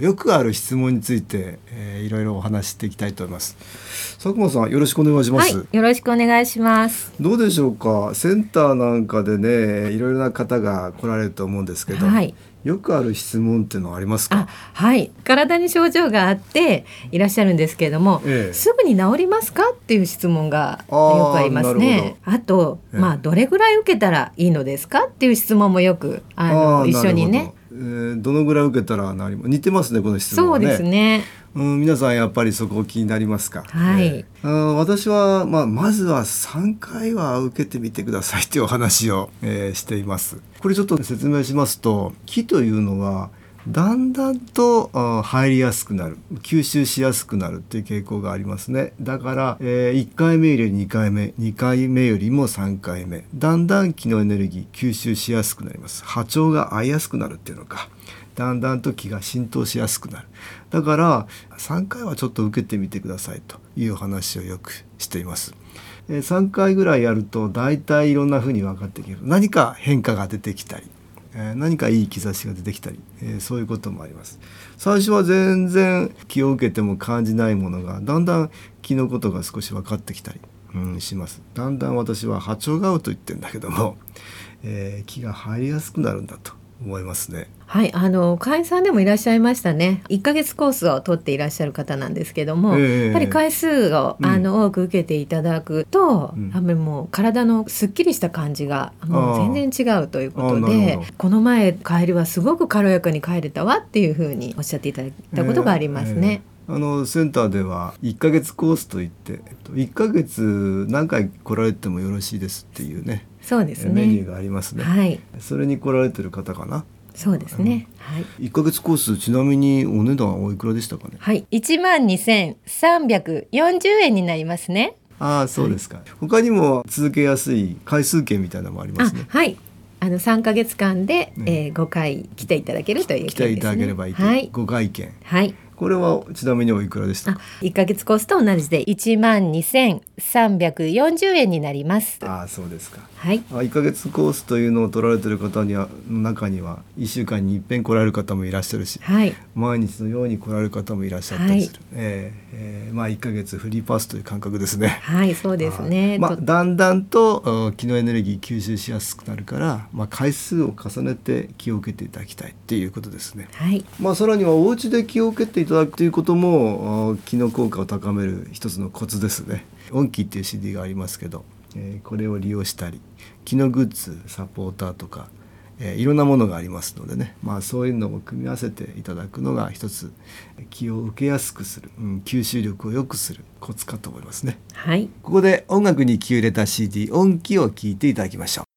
よくある質問について、えー、いろいろお話していきたいと思います。佐久間さんよろしくお願いします、はい、よろしくお願いします。どうでしょうか？センターなんかでねいろいろな方が来られると思うんですけど、はい、よくある質問っていうのはありますか？はい。体に症状があっていらっしゃるんですけれども、ええ、すぐに治りますか？っていう質問がよくありますね。あと、え、まあどれぐらい受けたらいいのですか？っていう質問もよくあの一緒にねえー、どのぐらい受けたらなり似てますねこの質問、ね、そうですね。うん、皆さんやっぱりそこ気になりますか？はい。えー、私はまあまずは3回は受けてみてくださいというお話を、えー、しています。これちょっと説明しますと、木というのはだんだんと入りやすくなる。吸収しやすくなるっていう傾向がありますね。だから、えー、1回目より2回目2回目よりも3回目。だんだん気のエネルギー吸収しやすくなります。波長が合いやすくなるっていうのか。だんだんと気が浸透しやすくなる。だから3回はちょっと受けてみてくださいという話をよくしています。3回ぐらいやると大体いろんな風に分かってきる何か変化が出てきたり。え何かいい兆しが出てきたり、えそういうこともあります。最初は全然気を受けても感じないものがだんだん気のことが少し分かってきたり、うん、します。だんだん私は波長が合うと言ってんだけども、えー、気が入りやすくなるんだと。思いますね。はい、あの会員さんでもいらっしゃいましたね。1ヶ月コースを取っていらっしゃる方なんですけども、えー、やっぱり回数を、あの多く受けていただくと、うん、あもう体のすっきりした感じがもう全然違うということで、この前帰りはすごく軽やかに帰れたわっていうふうにおっしゃっていただいたことがありますね。えーえー、あのセンターでは1ヶ月コースといって1ヶ月何回来られてもよろしいですっていうねそうですねメニューがありますね、はい、それに来られてる方かなそうですね、はい。一ヶ月コースちなみにお値段おいくらでしたかね？はい、一万二千三百四十円になりますね。ああ、そうですか、はい、他にも続けやすい回数券みたいなのもありますね。はい。あの三ヶ月間で、ね、えー、5回来ていただけるという、ね、来ていただければいいと、はい、5回券。はい。これはちなみにおいくらでしたか？一ヶ月コースと同じで一万二千三百四十円になります。ああ、そうですか。はい。一ヶ月コースというのを取られてる方には中には一週間に一遍来られる方もいらっしゃるし、はい、毎日のように来られる方もいらっしゃったりする。はい、えー、えー、まあ一ヶ月フリーパスという感覚ですね。はい、そうですね。まあだんだんと気のエネルギー吸収しやすくなるから、まあ回数を重ねて気を受けていただきたいっていうことですね。はい。まあさらにはお家で気を受けていただくということもも気の効果を高める一つのコツですね音気っていう CD がありますけど、えー、これを利用したり気のグッズサポーターとか、えー、いろんなものがありますのでね、まあ、そういうのを組み合わせていただくのが一つ気を受けやすくする、うん、吸収力を良くするコツかと思いますね。はい、ここで音楽に気を入れた CD 音気を聞いていただきましょう。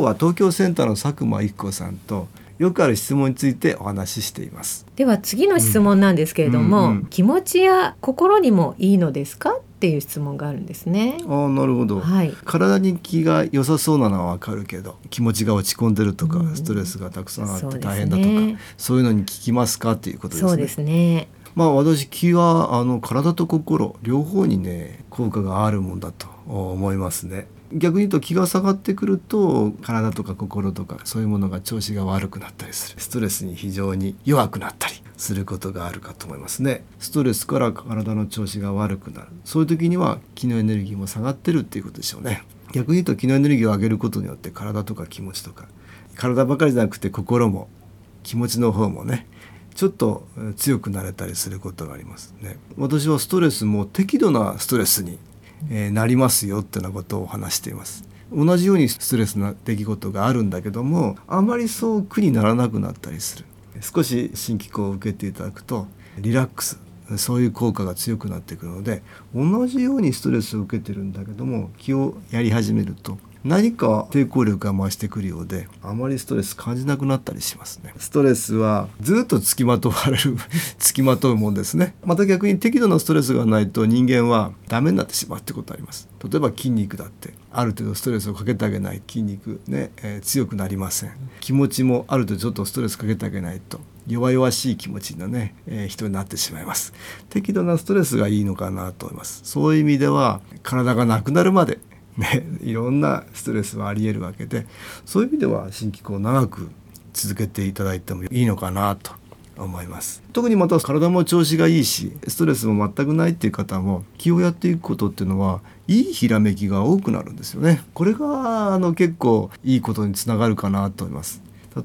今日は東京センターの佐久間一子さんとよくある質問についてお話ししています。では次の質問なんですけれども、うんうん。うん、気持ちや心にもいいのですか？っていう質問があるんですね。あなるほど、はい、体に気が良さそうなのはわかるけど気持ちが落ち込んでるとか、うん、ストレスがたくさんあって大変だとかそう、ね,、いうのに効きますか？っていうことですね。そうですね。まあ私気はあの体と心両方にね効果があるもんだと思いますね。逆に言うと気が下がってくると体とか心とかそういうものが調子が悪くなったりする。ストレスに非常に弱くなったりすることがあるかと思いますね。ストレスから体の調子が悪くなる。そういう時には気のエネルギーも下がってるっていうことでしょうね。逆に言うと気のエネルギーを上げることによって体とか気持ちとか体ばかりじゃなくて心も気持ちの方もねちょっと強くなれたりすることがありますね。私はストレスも適度なストレスにえ、なりますよってなことを話しています。同じようにストレスな出来事があるんだけどもあまりそう苦にならなくなったりする少し新機構を受けていただくとリラックスそういう効果が強くなってくるので同じようにストレスを受けてるんだけども気をやり始めると何か抵抗力が増してくるようであまりストレス感じなくなったりしますね。ストレスはずっとつきまとわれる つきまとうもんですね。また逆に適度なストレスがないと人間はダメになってしまうってことあります。例えば筋肉だってある程度ストレスをかけてあげない筋肉ね、えー、強くなりません。気持ちもある程度ちょっとストレスかけてあげないと弱々しい気持ちのね、えー、人になってしまいます。適度なストレスがいいのかなと思います。そういう意味では体がなくなるまでね、いろんなストレスはありえるわけでそういう意味では新機構を長く続けていただいてもいいのかなと思います。特にまた体も調子がいいしストレスも全くないっていう方も気をやっていくことっていうのはいいひらめきが多くなるんですよね。これがあの結構いいことにつながるかなと思います。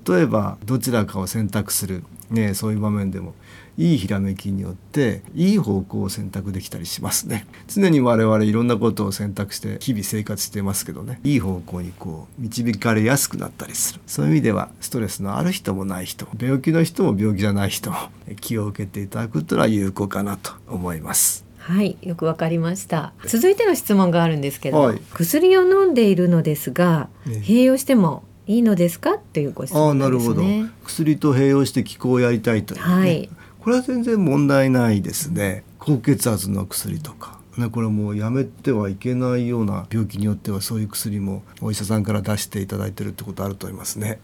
例えばどちらかを選択する。ねそういう場面でも。いいひらめきによっていい方向を選択できたりしますね常に我々いろんなことを選択して日々生活してますけどねいい方向にこう導かれやすくなったりするそういう意味ではストレスのある人もない人病気の人も病気じゃない人も 気を受けていただくというのは有効かなと思いますはい、よくわかりました。続いての質問があるんですけど、はい、薬を飲んでいるのですが、ね、併用してもいいのですか？っていうご質問ですね。あなるほど。薬と併用して気候をやりたいという、ね、はい。これは全然問題ないですね。高血圧の薬とか。ね、これもうやめてはいけないような病気によってはそういう薬もお医者さんから出していただいてるってことあると思いますね。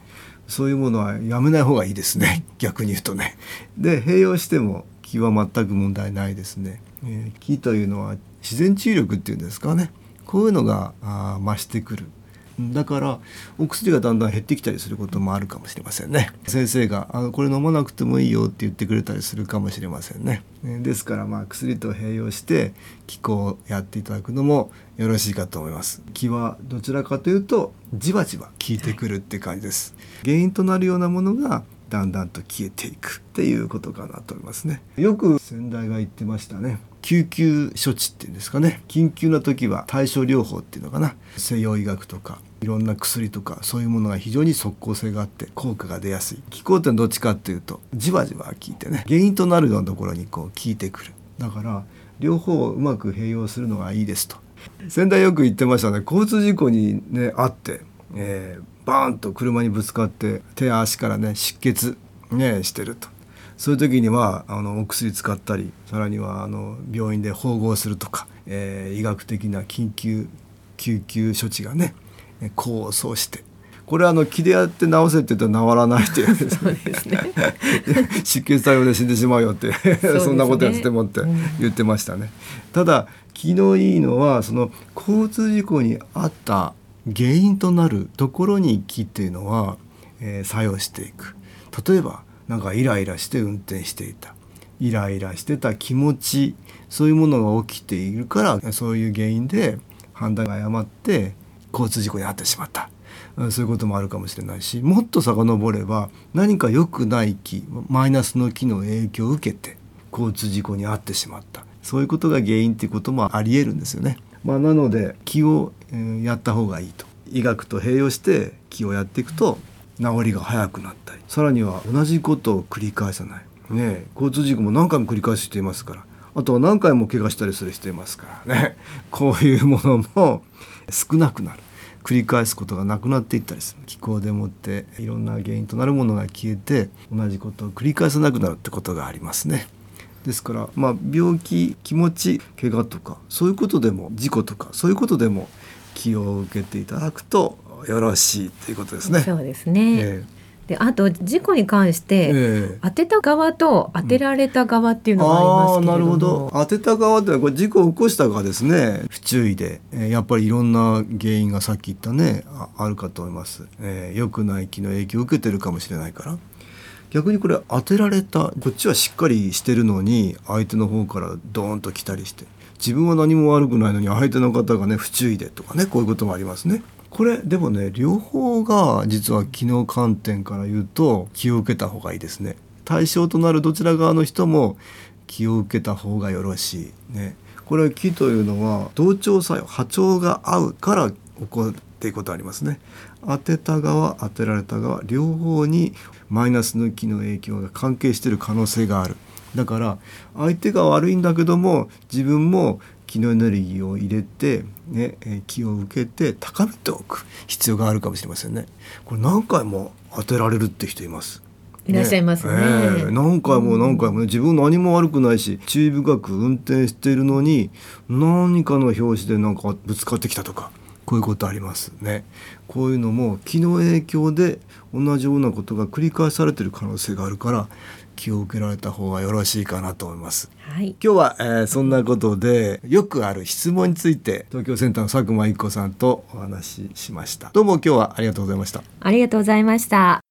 そういうものはやめない方がいいですね。逆に言うとね。で併用しても気は全く問題ないですね、えー、気というのは自然治癒力っていうんですかね。こういうのがあ増してくる。だからお薬がだんだん減ってきたりすることもあるかもしれませんね。先生があのこれ飲まなくてもいいよって言ってくれたりするかもしれませんね。ですからまあ薬と併用して気候をやっていただくのもよろしいかと思います。気はどちらかというとじわじわ効いてくるって感じです、原因となるようなものがだんだんと消えていくっていうことかなと思いますね。よく先代が言ってましたね。救急処置っていうんですかね。緊急な時は対症療法っていうのかな。西洋医学とかいろんな薬とかそういうものが非常に即効性があって効果が出やすい。気候ってどっちかっていうとじわじわ効いてね。原因となるようなところにこう効いてくる。だから両方をうまく併用するのがいいですと。先代よく言ってましたね。交通事故にねあって、えー、バーンと車にぶつかって手や足からね出血ねしてると。そういう時にはあのお薬使ったりさらにはあの病院で縫合するとか、えー、医学的な緊急救急処置がね功を奏して。これあの気でやって治せって言ったら治らないっていう。そうですね。出血作用で死んでしまうよってね、そんなことやってもって言ってましたね。ただ気のいいのはその交通事故にあった原因となるところに気っていうのは、えー、作用していく。例えばなんかイライラして運転していたイライラしてた気持ちそういうものが起きているからそういう原因で判断が誤って交通事故に遭ってしまったそういうこともあるかもしれないしもっと遡れば何か良くない気マイナスの気の影響を受けて交通事故に遭ってしまったそういうことが原因っていうこともありえるんですよね。まあ、なので気を、やった方がいいと。医学と併用して気をやっていくと治りが早くなったり。さらには同じことを繰り返さない。ね交通事故も何回も繰り返していますから。あとは何回も怪我したりする人いますから。ね。こういうものも少なくなる。繰り返すことがなくなっていったりする。気候でもっていろんな原因となるものが消えて同じことを繰り返さなくなるってことがありますね。ですから、まあ、病気気持ち怪我とかそういうことでも事故とかそういうことでも気を受けていただくとよろしいということですね。そうですね、えーであと事故に関して、えー、当てた側と当てられた側っていうのがありますけれども、うん、なるほど。当てた側ってのはこれ事故を起こした側ですね。不注意で、えー、やっぱりいろんな原因がさっき言ったねあるかと思います、えー、良くない気の影響を受けてるかもしれないから逆にこれ当てられたこっちはしっかりしてるのに相手の方からドーンと来たりして自分は何も悪くないのに相手の方がね不注意でとかねこういうこともありますね。これでもね両方が実は機能観点から言うと気を受けた方がいいですね対象となるどちら側の人も気を受けた方がよろしいねこれは気というのは同調作用波長が合うから起こるっていうことありますね当てた側当てられた側両方にマイナスの気の影響が関係している可能性があるだから相手が悪いんだけども自分も気のエネルギーを入れて、ね、気を受けて高めておく必要があるかもしれませんね。これ何回も当てられるって人います。いらっしゃいますね。ねえー、何回も何回もね、自分何も悪くないし注意深く運転しているのに何かの拍子でなんかぶつかってきたとかこういうことありますね。こういうのも気の影響で同じようなことが繰り返されている可能性があるから気を受けられた方がよろしいかなと思います。はい、今日は、えー、そんなことでよくある質問について東京センターの佐久間一子さんとお話ししました。どうも今日はありがとうございました。ありがとうございました。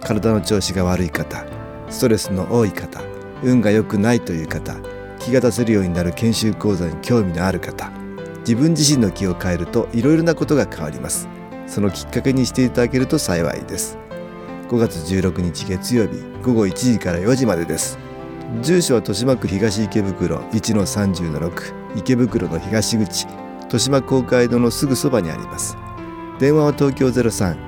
体の調子が悪い方ストレスの多い方運が良くないという方気が出せるようになる研修講座に興味のある方自分自身の気を変えるといろいろなことが変わります。そのきっかけにしていただけると幸いです。5月16日月曜日午後1時から4時までです。住所は豊島区東池袋1-30-6池袋の東口豊島公会堂のすぐそばにあります。電話は東京03